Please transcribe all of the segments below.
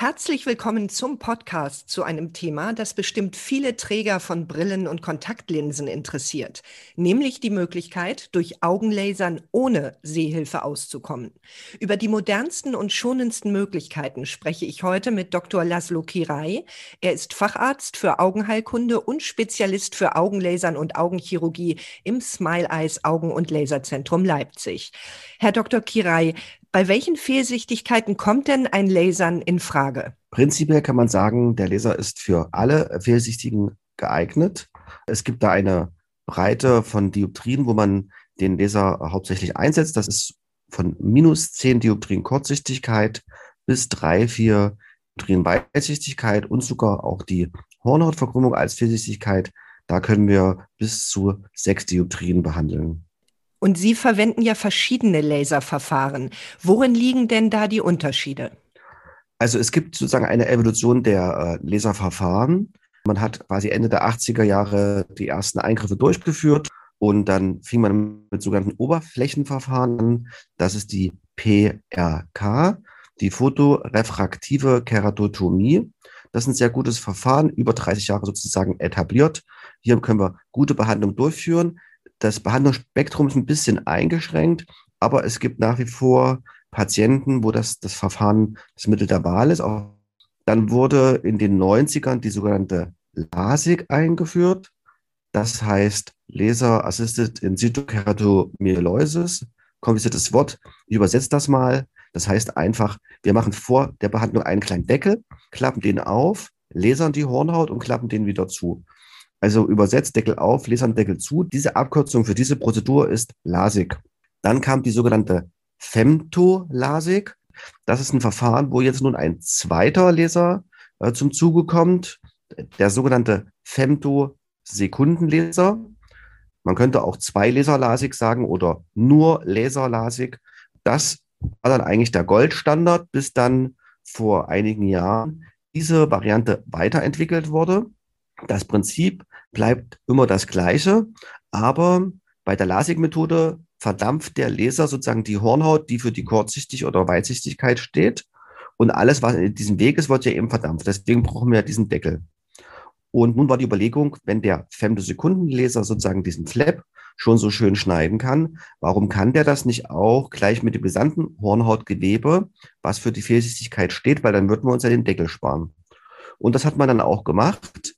Herzlich willkommen zum Podcast zu einem Thema, das bestimmt viele Träger von Brillen und Kontaktlinsen interessiert, nämlich die Möglichkeit, durch Augenlasern ohne Sehhilfe auszukommen. Über die modernsten und schonendsten Möglichkeiten spreche ich heute mit Dr. Laszlo Kirai. Er ist Facharzt für Augenheilkunde und Spezialist für Augenlasern und Augenchirurgie im Smile Eyes Augen- und Laserzentrum Leipzig. Herr Dr. Kirai, bei welchen Fehlsichtigkeiten kommt denn ein Lasern in Frage? Prinzipiell kann man sagen, der Laser ist für alle Fehlsichtigen geeignet. Es gibt da eine Breite von Dioptrien, wo man den Laser hauptsächlich einsetzt. Das ist von minus 10 Dioptrien Kurzsichtigkeit bis 3, 4 Dioptrien Weitsichtigkeit und sogar auch die Hornhautverkrümmung als Fehlsichtigkeit. Da können wir bis zu 6 Dioptrien behandeln. Und Sie verwenden ja verschiedene Laserverfahren. Worin liegen denn da die Unterschiede? Also es gibt sozusagen eine Evolution der äh, Laserverfahren. Man hat quasi Ende der 80er Jahre die ersten Eingriffe durchgeführt und dann fing man mit sogenannten Oberflächenverfahren an. Das ist die PRK, die photorefraktive Keratotomie. Das ist ein sehr gutes Verfahren, über 30 Jahre sozusagen etabliert. Hier können wir gute Behandlung durchführen das Behandlungsspektrum ist ein bisschen eingeschränkt, aber es gibt nach wie vor Patienten, wo das, das Verfahren das Mittel der Wahl ist. Auch dann wurde in den 90ern die sogenannte LASIK eingeführt. Das heißt Laser Assisted in situ Keratomyelosis. Kompliziertes Wort. Ich übersetze das mal. Das heißt einfach, wir machen vor der Behandlung einen kleinen Deckel, klappen den auf, lasern die Hornhaut und klappen den wieder zu. Also übersetzt Deckel auf, Lesern Deckel zu. Diese Abkürzung für diese Prozedur ist LASIK. Dann kam die sogenannte Femto-LASIK. Das ist ein Verfahren, wo jetzt nun ein zweiter Laser äh, zum Zuge kommt, der sogenannte Femto-Sekundenlaser. Man könnte auch zwei Laser-LASIK sagen oder nur Laser-LASIK. Das war dann eigentlich der Goldstandard, bis dann vor einigen Jahren diese Variante weiterentwickelt wurde. Das Prinzip bleibt immer das gleiche, aber bei der LASIK-Methode verdampft der Laser sozusagen die Hornhaut, die für die Kurzsichtig- oder Weitsichtigkeit steht. Und alles, was in diesem Weg ist, wird ja eben verdampft. Deswegen brauchen wir diesen Deckel. Und nun war die Überlegung, wenn der Femtosekundenlaser sozusagen diesen Flap schon so schön schneiden kann, warum kann der das nicht auch gleich mit dem gesamten Hornhautgewebe, was für die Fehlsichtigkeit steht, weil dann würden wir uns ja den Deckel sparen. Und das hat man dann auch gemacht.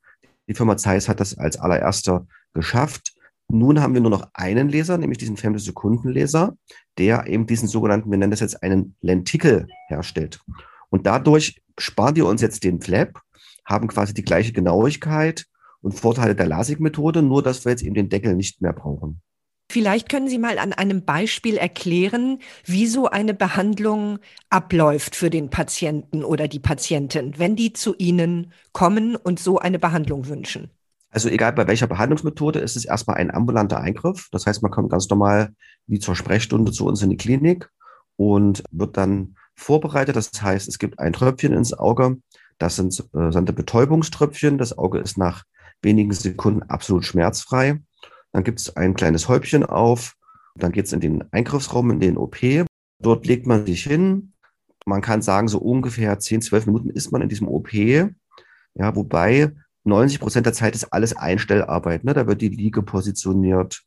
Die Firma Zeiss hat das als allererster geschafft. Nun haben wir nur noch einen Laser, nämlich diesen Femtosekundenlaser, der eben diesen sogenannten, wir nennen das jetzt einen Lentikel herstellt. Und dadurch sparen wir uns jetzt den Flap, haben quasi die gleiche Genauigkeit und Vorteile der LASIK-Methode, nur dass wir jetzt eben den Deckel nicht mehr brauchen. Vielleicht können Sie mal an einem Beispiel erklären, wie so eine Behandlung abläuft für den Patienten oder die Patientin, wenn die zu Ihnen kommen und so eine Behandlung wünschen. Also egal bei welcher Behandlungsmethode ist es erstmal ein ambulanter Eingriff. Das heißt, man kommt ganz normal wie zur Sprechstunde zu uns in die Klinik und wird dann vorbereitet. Das heißt, es gibt ein Tröpfchen ins Auge. Das sind äh, Betäubungströpfchen. Das Auge ist nach wenigen Sekunden absolut schmerzfrei. Dann gibt es ein kleines Häubchen auf. Dann geht es in den Eingriffsraum, in den OP. Dort legt man sich hin. Man kann sagen, so ungefähr 10, 12 Minuten ist man in diesem OP. Ja, wobei 90 Prozent der Zeit ist alles Einstellarbeit. Ne? Da wird die Liege positioniert,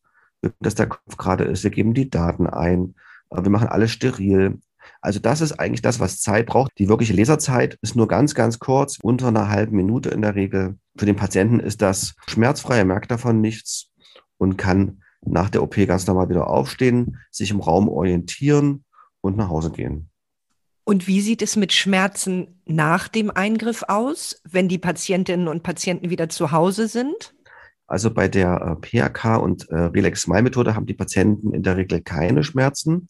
dass der Kopf gerade ist. Wir geben die Daten ein. Wir machen alles steril. Also das ist eigentlich das, was Zeit braucht. Die wirkliche Leserzeit ist nur ganz, ganz kurz, unter einer halben Minute in der Regel. Für den Patienten ist das schmerzfrei, er merkt davon nichts und kann nach der OP ganz normal wieder aufstehen, sich im Raum orientieren und nach Hause gehen. Und wie sieht es mit Schmerzen nach dem Eingriff aus, wenn die Patientinnen und Patienten wieder zu Hause sind? Also bei der äh, PHK und äh, Relax-Smile-Methode haben die Patienten in der Regel keine Schmerzen.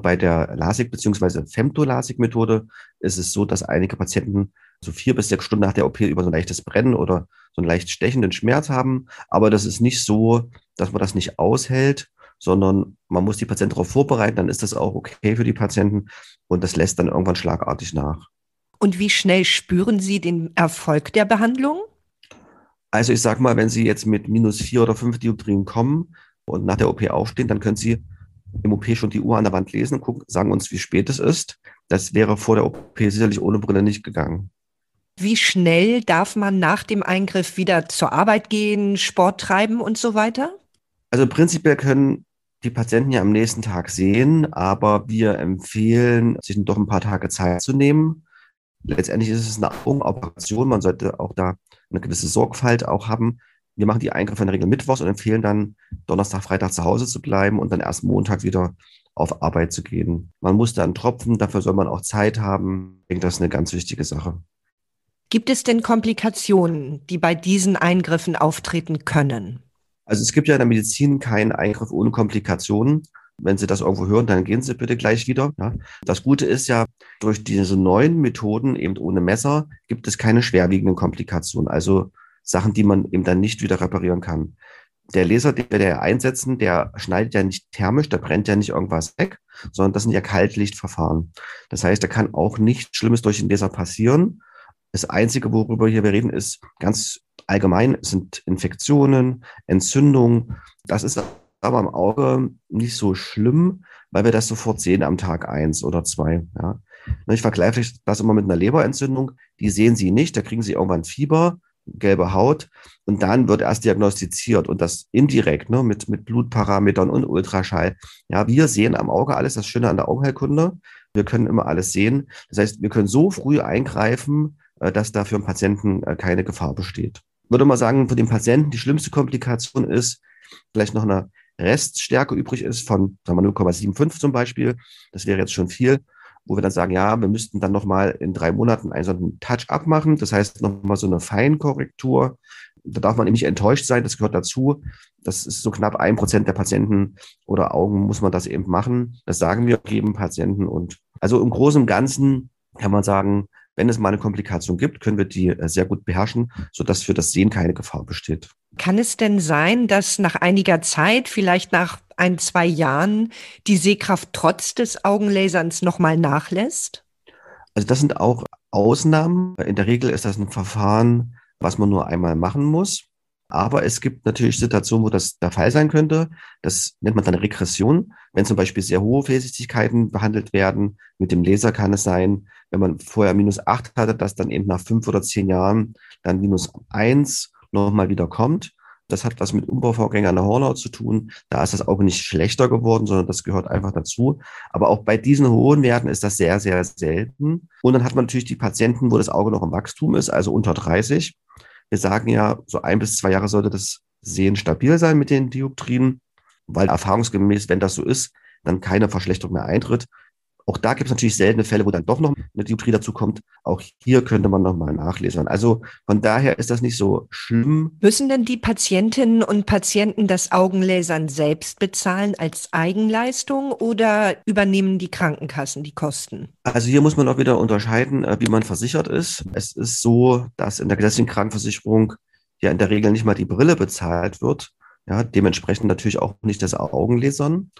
Bei der LASIK bzw. Femto-LASIK-Methode ist es so, dass einige Patienten so vier bis sechs Stunden nach der OP über so ein leichtes Brennen oder so einen leicht stechenden Schmerz haben. Aber das ist nicht so, dass man das nicht aushält, sondern man muss die Patienten darauf vorbereiten, dann ist das auch okay für die Patienten und das lässt dann irgendwann schlagartig nach. Und wie schnell spüren Sie den Erfolg der Behandlung? Also ich sage mal, wenn Sie jetzt mit minus vier oder fünf Dioptrien kommen, und nach der OP aufstehen, dann können Sie im OP schon die Uhr an der Wand lesen und gucken, sagen uns, wie spät es ist. Das wäre vor der OP sicherlich ohne Brille nicht gegangen. Wie schnell darf man nach dem Eingriff wieder zur Arbeit gehen, Sport treiben und so weiter? Also prinzipiell können die Patienten ja am nächsten Tag sehen, aber wir empfehlen, sich doch ein paar Tage Zeit zu nehmen. Letztendlich ist es eine Augenoperation. Man sollte auch da eine gewisse Sorgfalt auch haben. Wir machen die Eingriffe in der Regel mittwochs und empfehlen dann Donnerstag, Freitag zu Hause zu bleiben und dann erst Montag wieder auf Arbeit zu gehen. Man muss dann tropfen, dafür soll man auch Zeit haben. Ich denke, das ist eine ganz wichtige Sache. Gibt es denn Komplikationen, die bei diesen Eingriffen auftreten können? Also es gibt ja in der Medizin keinen Eingriff ohne Komplikationen. Wenn Sie das irgendwo hören, dann gehen Sie bitte gleich wieder. Ja. Das Gute ist ja, durch diese neuen Methoden, eben ohne Messer, gibt es keine schwerwiegenden Komplikationen. Also Sachen, die man eben dann nicht wieder reparieren kann. Der Laser, den wir einsetzen, der schneidet ja nicht thermisch, der brennt ja nicht irgendwas weg, sondern das sind ja Kaltlichtverfahren. Das heißt, da kann auch nichts Schlimmes durch den Laser passieren. Das Einzige, worüber hier wir reden, ist ganz allgemein, sind Infektionen, Entzündungen. Das ist aber im Auge nicht so schlimm, weil wir das sofort sehen am Tag eins oder zwei. Ja. Ich vergleiche das immer mit einer Leberentzündung. Die sehen Sie nicht, da kriegen Sie irgendwann Fieber, gelbe Haut und dann wird erst diagnostiziert und das indirekt ne, mit, mit Blutparametern und Ultraschall. Ja, wir sehen am Auge alles, das Schöne an der Augenheilkunde. Wir können immer alles sehen. Das heißt, wir können so früh eingreifen, dass da für den Patienten äh, keine Gefahr besteht. Würde mal sagen, für den Patienten die schlimmste Komplikation ist, vielleicht noch eine Reststärke übrig ist von 0,75 zum Beispiel. Das wäre jetzt schon viel, wo wir dann sagen, ja, wir müssten dann nochmal in drei Monaten einen so einen Touch-up machen. Das heißt nochmal so eine Feinkorrektur. Da darf man nämlich enttäuscht sein, das gehört dazu. Das ist so knapp ein Prozent der Patienten oder Augen muss man das eben machen. Das sagen wir jedem Patienten. Und also im Großen und Ganzen kann man sagen, wenn es mal eine Komplikation gibt, können wir die äh, sehr gut beherrschen, sodass für das Sehen keine Gefahr besteht. Kann es denn sein, dass nach einiger Zeit, vielleicht nach ein, zwei Jahren, die Sehkraft trotz des Augenlaserns nochmal nachlässt? Also das sind auch Ausnahmen. In der Regel ist das ein Verfahren, was man nur einmal machen muss. Aber es gibt natürlich Situationen, wo das der Fall sein könnte. Das nennt man dann Regression. Wenn zum Beispiel sehr hohe Fehlsichtigkeiten behandelt werden, mit dem Laser kann es sein, wenn man vorher minus acht hatte, dass dann eben nach fünf oder zehn Jahren dann minus eins nochmal wieder kommt. Das hat was mit Umbauvorgängen an der Hornhaut zu tun. Da ist das Auge nicht schlechter geworden, sondern das gehört einfach dazu. Aber auch bei diesen hohen Werten ist das sehr, sehr selten. Und dann hat man natürlich die Patienten, wo das Auge noch im Wachstum ist, also unter 30. Wir sagen ja, so ein bis zwei Jahre sollte das Sehen stabil sein mit den Dioptrien, weil erfahrungsgemäß, wenn das so ist, dann keine Verschlechterung mehr eintritt. Auch da gibt es natürlich seltene Fälle, wo dann doch noch eine Dioptrie dazu kommt. Auch hier könnte man nochmal nachlesen. Also von daher ist das nicht so schlimm. Müssen denn die Patientinnen und Patienten das Augenlasern selbst bezahlen als Eigenleistung oder übernehmen die Krankenkassen die Kosten? Also hier muss man auch wieder unterscheiden, äh, wie man versichert ist. Es ist so, dass in der gesetzlichen Krankenversicherung ja in der Regel nicht mal die Brille bezahlt wird. Ja, dementsprechend natürlich auch nicht das Augenlasern. In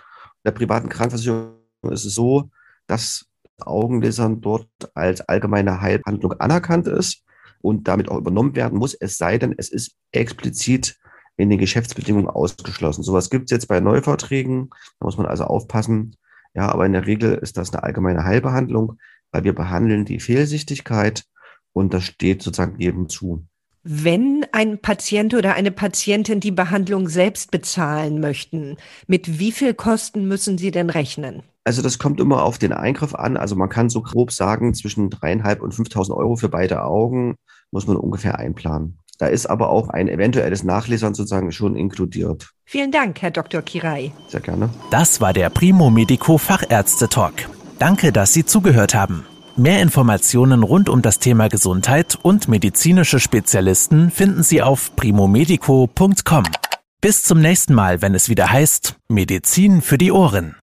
der privaten Krankenversicherung ist es so, dass Augenlasern dort als allgemeine Heilbehandlung anerkannt ist und damit auch übernommen werden muss, es sei denn, es ist explizit in den Geschäftsbedingungen ausgeschlossen. Sowas gibt es jetzt bei Neuverträgen, da muss man also aufpassen. Ja, aber in der Regel ist das eine allgemeine Heilbehandlung, weil wir behandeln die Fehlsichtigkeit und das steht sozusagen jedem zu. Wenn ein Patient oder eine Patientin die Behandlung selbst bezahlen möchten, mit wie viel Kosten müssen Sie denn rechnen? Also das kommt immer auf den Eingriff an. Also man kann so grob sagen, zwischen dreieinhalb und 5.000 Euro für beide Augen muss man ungefähr einplanen. Da ist aber auch ein eventuelles Nachlesern sozusagen schon inkludiert. Vielen Dank, Herr Dr. Kirai. Sehr gerne. Das war der Primo Medico Fachärzte Talk. Danke, dass Sie zugehört haben. Mehr Informationen rund um das Thema Gesundheit und medizinische Spezialisten finden Sie auf primomedico.com. Bis zum nächsten Mal, wenn es wieder heißt Medizin für die Ohren.